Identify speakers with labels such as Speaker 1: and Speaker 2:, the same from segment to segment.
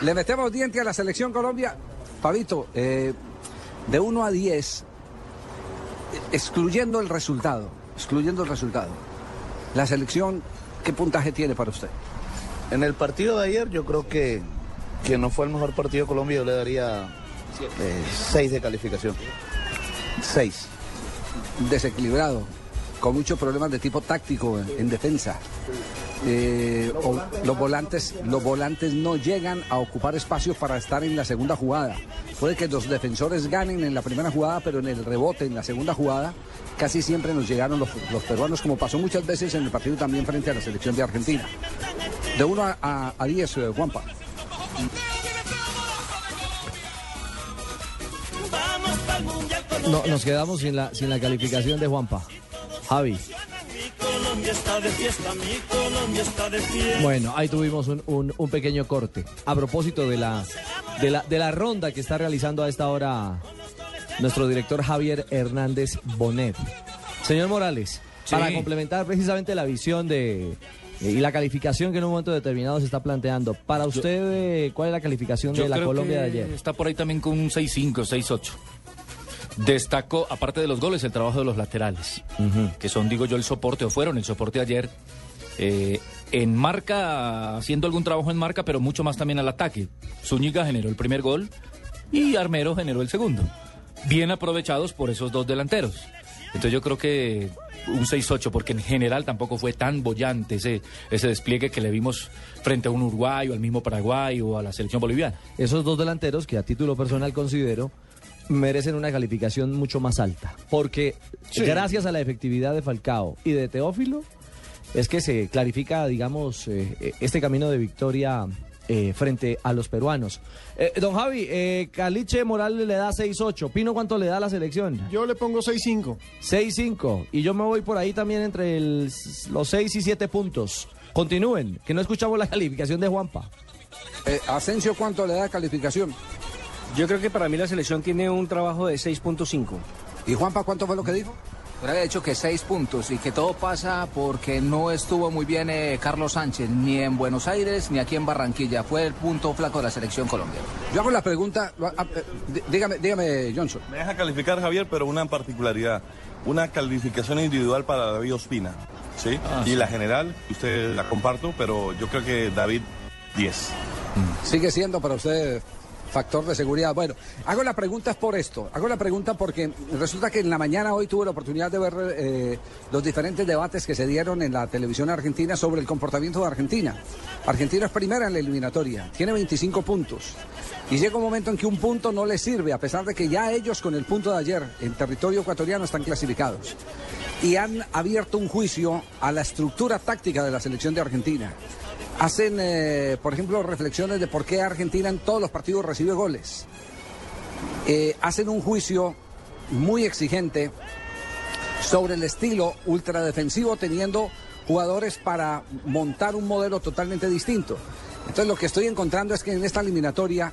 Speaker 1: Le metemos diente a la selección Colombia. Pavito, eh, de 1 a 10, excluyendo el resultado, excluyendo el resultado, la selección, ¿qué puntaje tiene para usted?
Speaker 2: En el partido de ayer yo creo que, que no fue el mejor partido de Colombia, yo le daría 6 de calificación. 6.
Speaker 1: Desequilibrado, con muchos problemas de tipo táctico en defensa. Eh, los volantes los volantes no llegan a ocupar espacios para estar en la segunda jugada. Puede que los defensores ganen en la primera jugada, pero en el rebote, en la segunda jugada, casi siempre nos llegaron los, peruanos, como pasó muchas veces en el partido también frente a la selección de Argentina. De 1 a, a, a 10, eh, Juanpa.
Speaker 3: No, nos quedamos sin la, sin la calificación de Juanpa. Javi. Bueno, ahí tuvimos un, un- un pequeño corte. A propósito de la, de, la, de la ronda que está realizando a esta hora nuestro director Javier Hernández Bonet. Señor Morales,
Speaker 4: Sí.
Speaker 3: para complementar precisamente la visión de y la calificación que en un momento determinado se está planteando, para usted, eh, ¿cuál es la calificación de la Colombia de ayer?
Speaker 4: Está por ahí también con un 6-5, 6-8. Destacó, aparte de los goles, el trabajo de los laterales, que son, digo yo, el soporte, o fueron el soporte ayer. eh, en marca, haciendo algún trabajo en marca, pero mucho más también al ataque. Zúñiga generó el primer gol y Armero generó el segundo. Bien aprovechados por esos dos delanteros. Entonces yo creo que un 6-8, porque en general tampoco fue tan bollante ese, ese despliegue que le vimos frente a un Uruguay o al mismo Paraguay o a la selección boliviana.
Speaker 3: esos dos delanteros que a título personal considero merecen una calificación mucho más alta. Porque gracias a la efectividad de Falcao y de Teófilo, es que se clarifica, digamos, eh, eh, este camino de victoria eh, frente a los peruanos. Eh, don Javi, eh, Caliche Morales le da 6-8. Pino, ¿cuánto le da a la selección?
Speaker 5: Yo le pongo 6-5.
Speaker 3: 6-5. Y yo me voy por ahí también entre el- los 6 y 7 puntos. Continúen, que no escuchamos la calificación de Juanpa.
Speaker 1: Eh, Asensio, ¿cuánto le da calificación?
Speaker 6: Yo creo que para mí la selección tiene un trabajo de 6.5.
Speaker 1: ¿Y Juanpa cuánto fue lo que dijo?
Speaker 7: Pero había dicho que seis puntos y que todo pasa porque no estuvo muy bien eh, Carlos Sánchez, ni en Buenos Aires ni aquí en Barranquilla. Fue el punto flaco de la selección colombiana.
Speaker 1: Yo hago la pregunta, ah, eh, dí- dígame, dígame, Johnson.
Speaker 8: Me deja calificar, Javier, pero una particularidad. Una calificación individual para David Ospina. ¿sí?
Speaker 4: Ah,
Speaker 8: y
Speaker 4: sí.
Speaker 8: la general, usted la comparto, pero yo creo que David 10.
Speaker 1: Sigue siendo para usted factor de seguridad. Bueno, hago la pregunta por esto. Hago la pregunta porque resulta que en la mañana hoy tuve la oportunidad de ver eh, los diferentes debates que se dieron en la televisión argentina sobre el comportamiento de Argentina. Argentina es primera en la eliminatoria, tiene 25 puntos. Y llega un momento en que un punto no le sirve, a pesar de que ya ellos con el punto de ayer en territorio ecuatoriano están clasificados. Y han abierto un juicio a la estructura táctica de la selección de Argentina. Hacen, eh, por ejemplo, reflexiones de por qué Argentina en todos los partidos recibe goles. Eh, hacen un juicio muy exigente sobre el estilo ultradefensivo teniendo jugadores para montar un modelo totalmente distinto. Entonces lo que estoy encontrando es que en esta eliminatoria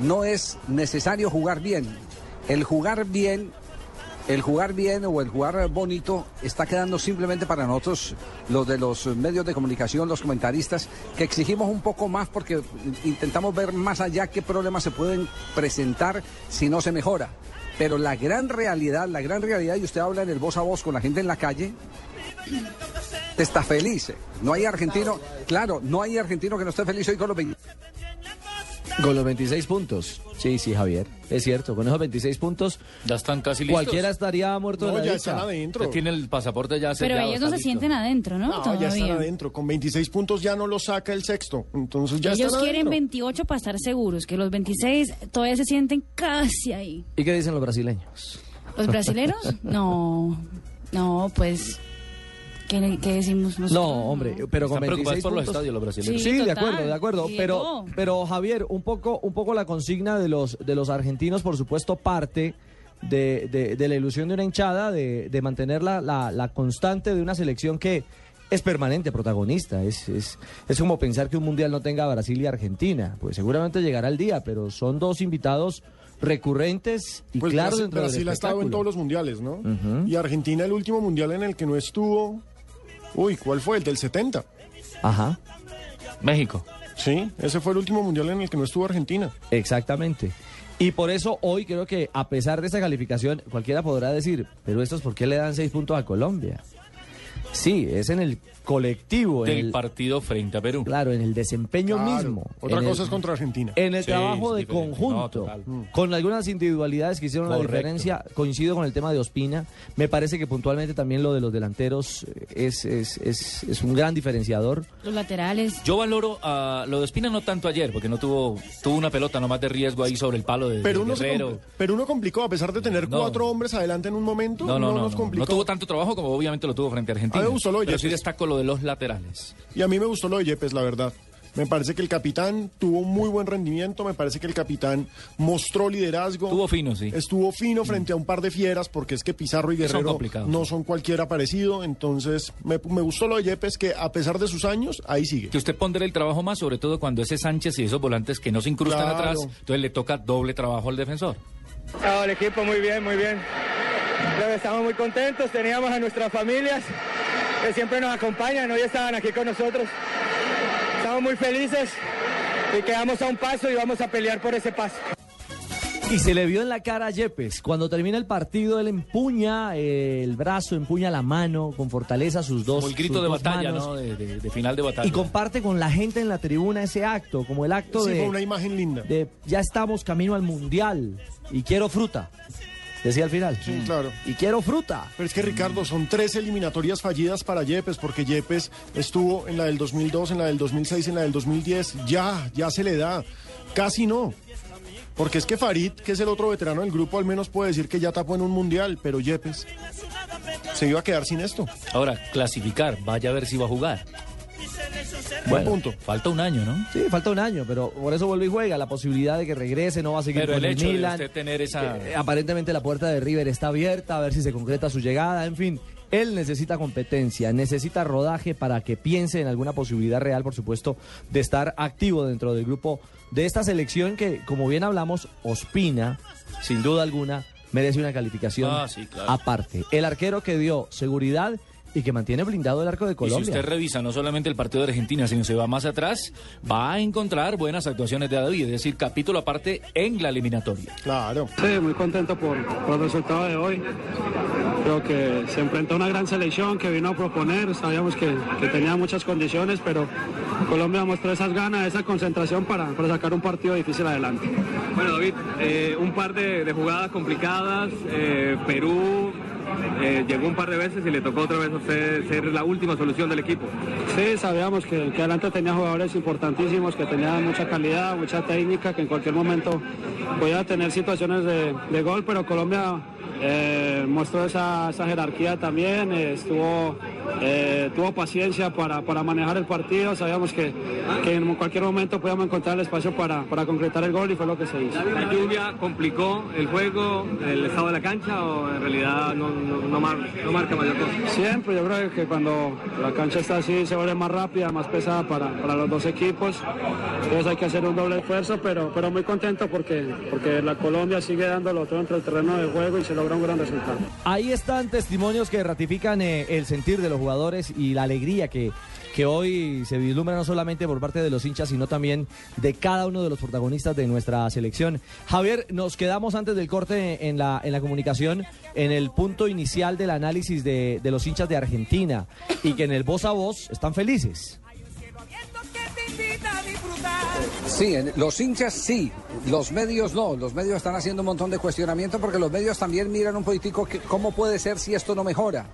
Speaker 1: no es necesario jugar bien. El jugar bien, el jugar bien o el jugar bonito está quedando simplemente para nosotros, los de los medios de comunicación, los comentaristas, que exigimos un poco más porque intentamos ver más allá qué problemas se pueden presentar si no se mejora. Pero la gran realidad, la gran realidad, y usted habla en el voz a voz con la gente en la calle, está feliz. No hay argentino, claro, no hay argentino que no esté feliz hoy con los 20.
Speaker 3: Con los 26 puntos. Sí, sí, Javier. Es cierto, con esos 26 puntos.
Speaker 4: Ya están casi listos.
Speaker 3: Cualquiera estaría muerto
Speaker 5: No,
Speaker 3: de la
Speaker 5: ya están adentro.
Speaker 4: Tiene el pasaporte ya
Speaker 9: Pero ellos no se
Speaker 4: listo.
Speaker 9: sienten adentro, ¿no?
Speaker 5: No,
Speaker 9: Todavía.
Speaker 5: ya están adentro. Con 26 puntos ya no lo saca el sexto. Entonces ya
Speaker 9: ellos
Speaker 5: están
Speaker 9: quieren
Speaker 5: adentro.
Speaker 9: 28 para estar seguros, que los 26 todavía se sienten casi ahí.
Speaker 3: ¿Y qué dicen los brasileños?
Speaker 9: ¿Los brasileros? No, no, pues, ¿qué, qué decimos nosotros?
Speaker 3: No, hombre, pero con
Speaker 4: Están preocupados
Speaker 3: 26
Speaker 4: por los estadios los brasileños.
Speaker 3: Sí,
Speaker 9: Sí,
Speaker 3: de acuerdo, de acuerdo. Pero, pero Javier, un poco, un poco la consigna de los, de los argentinos, por supuesto, parte de, de- de la ilusión de una hinchada, de, de mantener la, la- la constante de una selección que es permanente protagonista. Es, es, es como pensar que un mundial no tenga a Brasil y Argentina. Pues seguramente llegará el día, pero son dos invitados recurrentes y
Speaker 5: Pues
Speaker 3: claros
Speaker 5: Brasil,
Speaker 3: dentro del
Speaker 5: Brasil ha estado en todos los mundiales, ¿no? Y Argentina el último mundial en el que no estuvo. Uy, ¿cuál fue? El del 70.
Speaker 3: Ajá.
Speaker 4: México.
Speaker 5: Sí, ese fue el último mundial en el que no estuvo Argentina.
Speaker 3: Exactamente. Y por eso hoy creo que a pesar de esta calificación, cualquiera podrá decir, pero estos por qué le dan seis puntos a Colombia. Sí, es en el colectivo. en
Speaker 4: Del
Speaker 3: el-
Speaker 4: partido frente a Perú.
Speaker 3: Claro, en el desempeño
Speaker 5: Claro.
Speaker 3: mismo.
Speaker 5: Otra
Speaker 3: en
Speaker 5: cosa
Speaker 3: el-
Speaker 5: es contra Argentina.
Speaker 3: En el
Speaker 4: Sí,
Speaker 3: trabajo de conjunto,
Speaker 4: No, total.
Speaker 3: con algunas individualidades que hicieron la diferencia, coincido con el tema de Ospina, me parece que puntualmente también lo de los delanteros es, es, es, es un gran diferenciador.
Speaker 9: Los laterales.
Speaker 4: Yo valoro a lo de Espina no tanto ayer, porque no tuvo tuvo una pelota nomás de riesgo ahí sobre el palo de,
Speaker 5: Pero
Speaker 4: de Guerrero.
Speaker 5: compl- pero uno complicó, a pesar de tener
Speaker 4: No.
Speaker 5: cuatro hombres adelante en un momento,
Speaker 4: No, no, no,
Speaker 5: nos
Speaker 4: no.
Speaker 5: complicó.
Speaker 4: No tuvo tanto trabajo como obviamente lo tuvo frente a Argentina.
Speaker 5: Me gustó lo de
Speaker 4: pero sí
Speaker 5: Yepes.
Speaker 4: destaco lo de los laterales.
Speaker 5: Y a mí me gustó lo de Yepes, la verdad. Me parece que el capitán tuvo un muy buen rendimiento, me parece que el capitán mostró liderazgo.
Speaker 4: Estuvo fino, sí.
Speaker 5: Estuvo fino frente a un par de fieras, porque es que Pizarro y Guerrero no son cualquiera parecido. Entonces, me, me gustó lo de Yepes, que a pesar de sus años, ahí sigue.
Speaker 4: Que usted pondrá el trabajo más, sobre todo cuando ese Sánchez y esos volantes que no se incrustan
Speaker 5: Claro.
Speaker 4: atrás, entonces le toca doble trabajo al defensor.
Speaker 10: No, el equipo muy bien, muy bien. Estamos muy contentos, teníamos a nuestras familias que siempre nos acompañan, hoy estaban aquí con nosotros. Estamos muy felices y quedamos a un paso y vamos a pelear por ese paso.
Speaker 3: Y se le vio en la cara a Yepes. Cuando termina el partido, él empuña eh, el brazo, empuña la mano con fortaleza sus dos
Speaker 4: Como el grito de batalla,
Speaker 3: manos,
Speaker 4: ¿no? De, de- de final de batalla.
Speaker 3: Y comparte con la gente en la tribuna ese acto, como el acto
Speaker 5: Sí,
Speaker 3: de,
Speaker 5: fue una imagen linda.
Speaker 3: de ya estamos camino al mundial y quiero fruta. Decía al final.
Speaker 5: Sí, claro.
Speaker 3: Y quiero fruta.
Speaker 5: Pero es que Ricardo, son tres eliminatorias fallidas para Yepes, porque Yepes estuvo en la del 2002, en la del 2006, en la del 2010. Ya, ya se le da. Casi no. Porque es que Farid, que es el otro veterano del grupo, al menos puede decir que ya tapó en un mundial, pero Yepes se iba a quedar sin esto.
Speaker 4: Ahora, clasificar, vaya a ver si va a jugar.
Speaker 5: Buen punto.
Speaker 4: Falta un año, ¿no?
Speaker 3: Sí, falta un año, pero por eso vuelve y juega. La posibilidad de que regrese, no va a seguir
Speaker 4: Pero
Speaker 3: con
Speaker 4: el hecho de
Speaker 3: Milan.
Speaker 4: usted tener esa...
Speaker 3: Eh, aparentemente la puerta de River está abierta, a ver si se concreta su llegada, en fin. Él necesita competencia, necesita rodaje para que piense en alguna posibilidad real, por supuesto, de estar activo dentro del grupo de esta selección que, como bien hablamos, Ospina, sin duda alguna, merece una calificación
Speaker 4: Ah, sí, claro.
Speaker 3: aparte. El arquero que dio seguridad y que mantiene blindado el arco de
Speaker 4: Y si
Speaker 3: Colombia.
Speaker 4: usted revisa no solamente el partido de Argentina, sino se va más atrás, va a encontrar buenas actuaciones de David, es decir, capítulo aparte en la eliminatoria.
Speaker 5: Claro.
Speaker 10: Sí, muy contento por, por el resultado de hoy. Creo que se enfrentó a una gran selección que vino a proponer, sabíamos que, que tenía muchas condiciones, pero Colombia mostró esas ganas, esa concentración para, para sacar un partido difícil adelante.
Speaker 11: Bueno, David, eh, un par de, de jugadas complicadas. eh, Perú eh, llegó un par de veces y le tocó otra vez a usted ser la última solución del equipo.
Speaker 10: Sí, sabíamos que, que adelante tenía jugadores importantísimos, que tenían mucha calidad, mucha técnica, que en cualquier momento podía tener situaciones de, gol, pero Colombia eh, mostró esa, esa jerarquía también, eh, estuvo, eh, tuvo paciencia para, para manejar el partido, sabíamos que, que en cualquier momento podíamos encontrar el espacio para, para concretar el gol y fue lo que se hizo.
Speaker 11: ¿La lluvia complicó el juego, el estado de la cancha o en realidad no, no, no mar- no marca mayor cosa?
Speaker 10: Siempre, yo creo que cuando la cancha está así se vuelve más rápida, más pesada para, para los dos equipos. Entonces hay que hacer un doble esfuerzo, pero, pero muy contento porque, porque la Colombia sigue dándolo todo entre el terreno de juego y se logra un gran resultado.
Speaker 3: Ahí están testimonios que ratifican eh, el sentir de los jugadores y la alegría que, que hoy se vislumbra no solamente por parte de los hinchas, sino también de cada uno de los protagonistas de nuestra selección. Javier, nos quedamos antes del corte en la, en la comunicación en el punto inicial del análisis de, de los hinchas de Argentina y que en el voz a voz están felices.
Speaker 1: Sí, los hinchas sí, los medios no. Los medios están haciendo un montón de cuestionamiento porque los medios también miran un político que cómo puede ser si esto no mejora.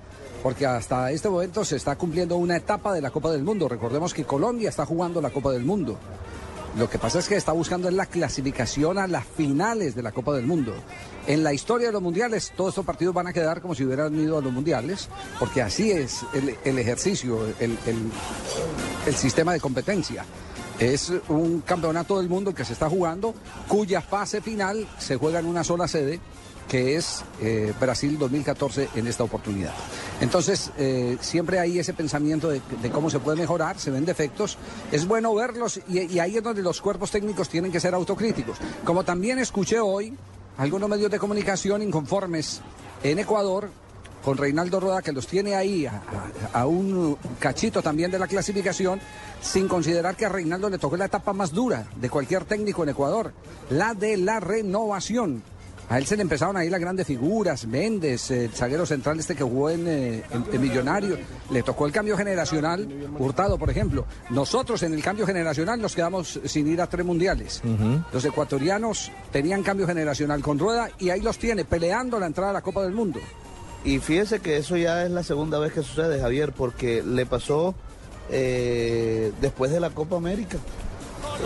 Speaker 1: Porque hasta este momento se está cumpliendo una etapa de la Copa del Mundo. Recordemos que Colombia está jugando la Copa del Mundo. Lo que pasa es que está buscando la clasificación a las finales de la Copa del Mundo. En la historia de los mundiales, todos estos partidos van a quedar como si hubieran ido a los mundiales, porque así es el, ejercicio, el- el sistema de competencia. Es un campeonato del mundo que se está jugando, cuya fase final se juega en una sola sede, que es eh, Brasil 2014 en esta oportunidad. Entonces, eh, siempre hay ese pensamiento de, cómo se puede mejorar, se ven defectos, es bueno verlos y, ahí es donde los cuerpos técnicos tienen que ser autocríticos. Como también escuché hoy algunos medios de comunicación inconformes en Ecuador con Reinaldo Rueda, que los tiene ahí a- a un cachito también de la clasificación, sin considerar que a Reinaldo le tocó la etapa más dura de cualquier técnico en Ecuador, la de la renovación. A él se le empezaron ahí las grandes figuras, Méndez, el zaguero central este que jugó en, eh, en- en Millonario, le tocó el cambio generacional, Hurtado, por ejemplo. Nosotros en el cambio generacional nos quedamos sin ir a tres mundiales. Los ecuatorianos tenían cambio generacional con Rueda y ahí los tiene, peleando la entrada a la Copa del Mundo.
Speaker 2: Y fíjese que eso ya es la segunda vez que sucede, Javier, porque le pasó eh, después de la Copa América.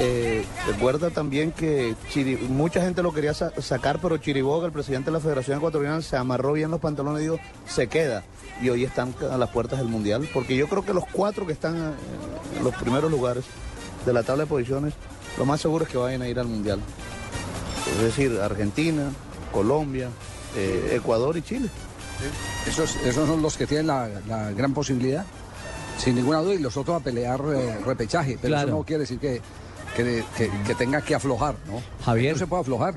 Speaker 2: Eh, recuerda también que Chiri- mucha gente lo quería sa- sacar, pero Chiriboga, el presidente de la Federación Ecuatoriana, se amarró bien los pantalones y dijo, se queda. Y hoy están a las puertas del Mundial, porque yo creo que los cuatro que están eh, en los primeros lugares de la tabla de posiciones, lo más seguro es que vayan a ir al Mundial. Es decir, Argentina, Colombia, eh, Ecuador y Chile.
Speaker 1: Esos, esos son los que tienen la, la gran posibilidad, sin ninguna duda, y los otros a pelear eh, repechaje. Pero
Speaker 3: Claro.
Speaker 1: eso no quiere decir que, que, que- que tenga que aflojar, ¿no?
Speaker 3: Javier.
Speaker 1: No se puede aflojar.